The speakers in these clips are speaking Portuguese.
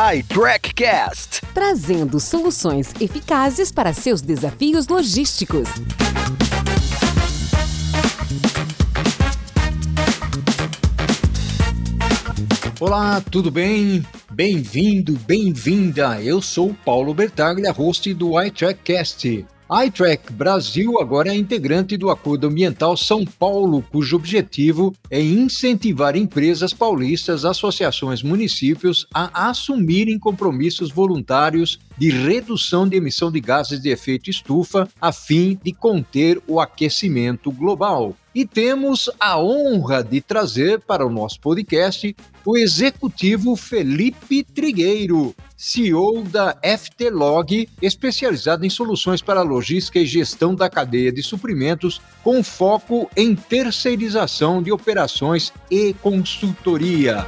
iTrackCast, trazendo soluções eficazes para seus desafios logísticos. Olá, tudo bem? Bem-vindo, bem-vinda. Eu sou Paulo Bertaglia, host do iTrackCast. iTrack Brasil agora é integrante do Acordo Ambiental São Paulo, cujo objetivo é incentivar empresas paulistas, associações, municípios a assumirem compromissos voluntários de redução de emissão de gases de efeito estufa a fim de conter o aquecimento global. E temos a honra de trazer para o nosso podcast o executivo Felipe Trigueiro, CEO da FTLog, especializado em soluções para logística e gestão da cadeia de suprimentos, com foco em terceirização de operações e consultoria.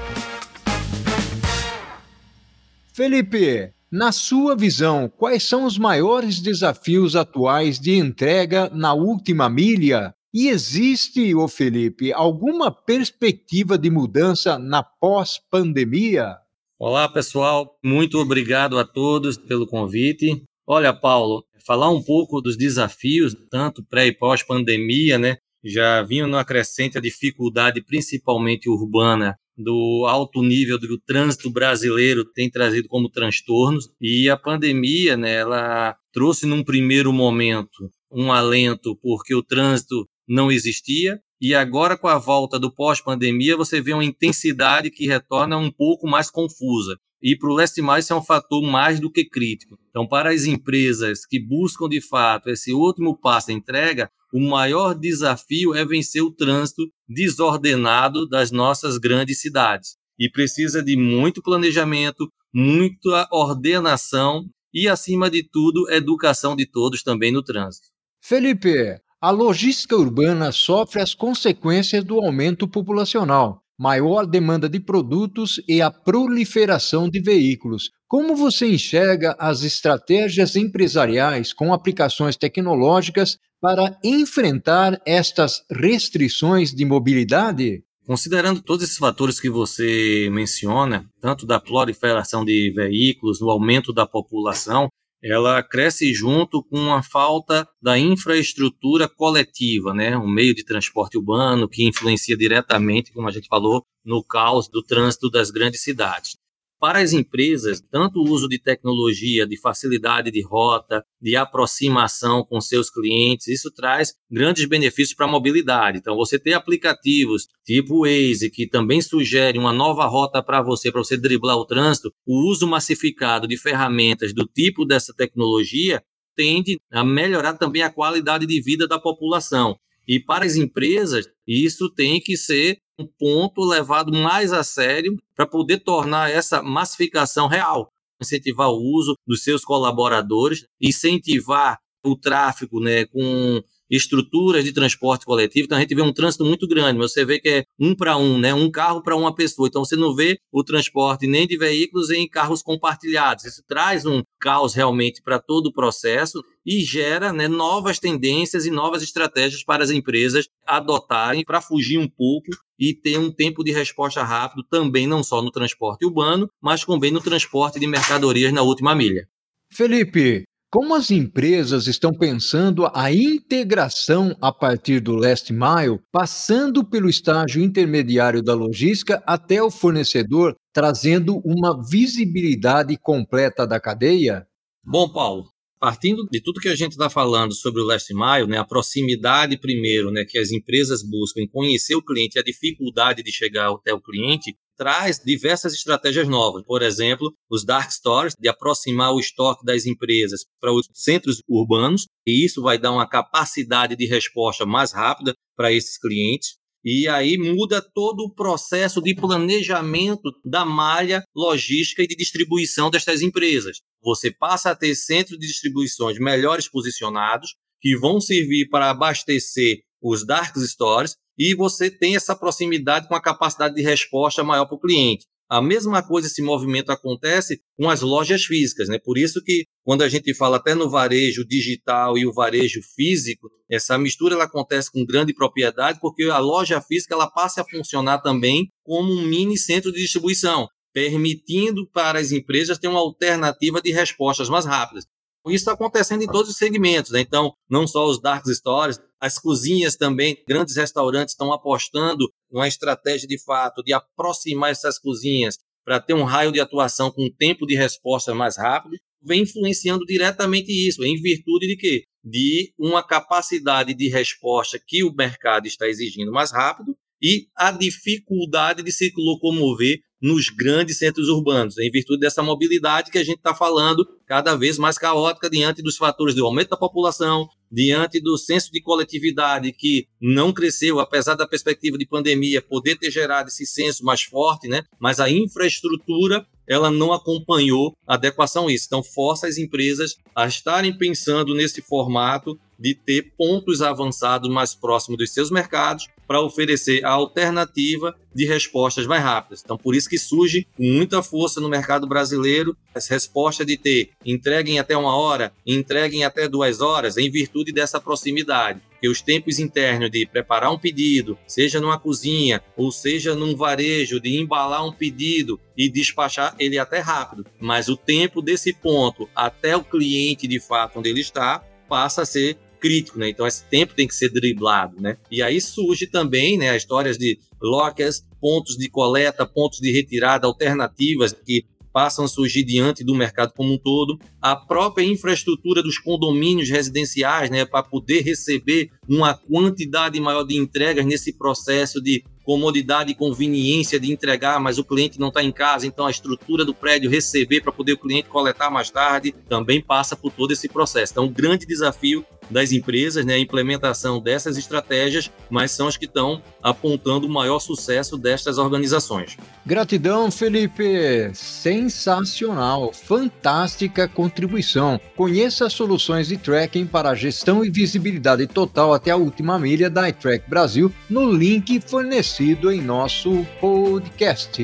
Felipe, na sua visão, quais são os maiores desafios atuais de entrega na última milha e existe, ô Felipe, alguma perspectiva de mudança na pós-pandemia? Olá, pessoal. Muito obrigado a todos pelo convite. Olha, Paulo, falar um pouco dos desafios, tanto pré e pós-pandemia, né? Já vinham numa crescente a dificuldade, principalmente urbana, do alto nível do trânsito brasileiro tem trazido como transtornos e a pandemia, né, ela trouxe num primeiro momento um alento porque o trânsito não existia, e agora com a volta do pós-pandemia você vê uma intensidade que retorna um pouco mais confusa. E para o Leste Mais isso é um fator mais do que crítico. Então, para as empresas que buscam de fato esse último passo de entrega, o maior desafio é vencer o trânsito desordenado das nossas grandes cidades. E precisa de muito planejamento, muita ordenação e, acima de tudo, educação de todos também no trânsito. Felipe, a logística urbana sofre as consequências do aumento populacional, maior demanda de produtos e a proliferação de veículos. Como você enxerga as estratégias empresariais com aplicações tecnológicas para enfrentar estas restrições de mobilidade? Considerando todos esses fatores que você menciona, tanto da proliferação de veículos, no aumento da população, ela cresce junto com a falta da infraestrutura coletiva, né? Um meio de transporte urbano que influencia diretamente, como a gente falou, no caos do trânsito das grandes cidades. Para as empresas, tanto o uso de tecnologia, de facilidade de rota, de aproximação com seus clientes, isso traz grandes benefícios para a mobilidade. Então, você ter aplicativos tipo Waze, que também sugere uma nova rota para você, para você driblar o trânsito, o uso massificado de ferramentas do tipo dessa tecnologia tende a melhorar também a qualidade de vida da população. E para as empresas, isso tem que ser um ponto levado mais a sério para poder tornar essa massificação real, incentivar o uso dos seus colaboradores, incentivar o tráfego né, com estruturas de transporte coletivo, então a gente vê um trânsito muito grande, mas você vê que é um para um, né? um carro para uma pessoa. Então você não vê o transporte nem de veículos em carros compartilhados. Isso traz um caos realmente para todo o processo e gera né, novas tendências e novas estratégias para as empresas adotarem para fugir um pouco e ter um tempo de resposta rápido também não só no transporte urbano, mas também no transporte de mercadorias na última milha. Felipe, como as empresas estão pensando a integração a partir do last mile, passando pelo estágio intermediário da logística até o fornecedor, trazendo uma visibilidade completa da cadeia? Bom, Paulo, partindo de tudo que a gente está falando sobre o last mile, né, a proximidade primeiro, né, que as empresas buscam em conhecer o cliente, a dificuldade de chegar até o cliente, traz diversas estratégias novas. Por exemplo, os dark stores, de aproximar o estoque das empresas para os centros urbanos, e isso vai dar uma capacidade de resposta mais rápida para esses clientes. E aí muda todo o processo de planejamento da malha logística e de distribuição destas empresas. Você passa a ter centros de distribuições melhores posicionados, que vão servir para abastecer os dark stores e você tem essa proximidade com a capacidade de resposta maior para o cliente. A mesma coisa, esse movimento acontece com as lojas físicas, né? Por isso que quando a gente fala até no varejo digital e o varejo físico, essa mistura ela acontece com grande propriedade, porque a loja física ela passa a funcionar também como um mini centro de distribuição. permitindo para as empresas ter uma alternativa de respostas mais rápidas. Isso está acontecendo em todos os segmentos, né? Então, não só os dark stores, as cozinhas também, grandes restaurantes estão apostando numa estratégia de fato de aproximar essas cozinhas para ter um raio de atuação com um tempo de resposta mais rápido, vem influenciando diretamente isso, em virtude de quê? De uma capacidade de resposta que o mercado está exigindo mais rápido e a dificuldade de se locomover nos grandes centros urbanos, em virtude dessa mobilidade que a gente está falando, cada vez mais caótica diante dos fatores do aumento da população, diante do senso de coletividade que não cresceu, apesar da perspectiva de pandemia poder ter gerado esse senso mais forte, né? Mas a infraestrutura ela não acompanhou a adequação a isso. Então força as empresas a estarem pensando nesse formato de ter pontos avançados mais próximos dos seus mercados para oferecer a alternativa de respostas mais rápidas. Então, por isso que surge com muita força no mercado brasileiro essa resposta de ter entreguem até uma hora, entreguem até duas horas, em virtude dessa proximidade. Que os tempos internos de preparar um pedido, seja numa cozinha ou seja num varejo, de embalar um pedido e despachar ele até rápido, mas o tempo desse ponto até o cliente de fato onde ele está passa a ser crítico, né? Então esse tempo tem que ser driblado, né? E aí surge também, né, as histórias de lockers, pontos de coleta, pontos de retirada alternativas que passam a surgir diante do mercado como um todo, a própria infraestrutura dos condomínios residenciais, né, para poder receber uma quantidade maior de entregas nesse processo de comodidade e conveniência de entregar, mas o cliente não está em casa, então a estrutura do prédio receber para poder o cliente coletar mais tarde também passa por todo esse processo. Então, um grande desafio das empresas, né, a implementação dessas estratégias, mas são as que estão apontando o maior sucesso destas organizações. Gratidão, Felipe. Sensacional, fantástica contribuição. Conheça as soluções de tracking para gestão e visibilidade total até a última milha da iTrack Brasil no link fornecido em nosso podcast.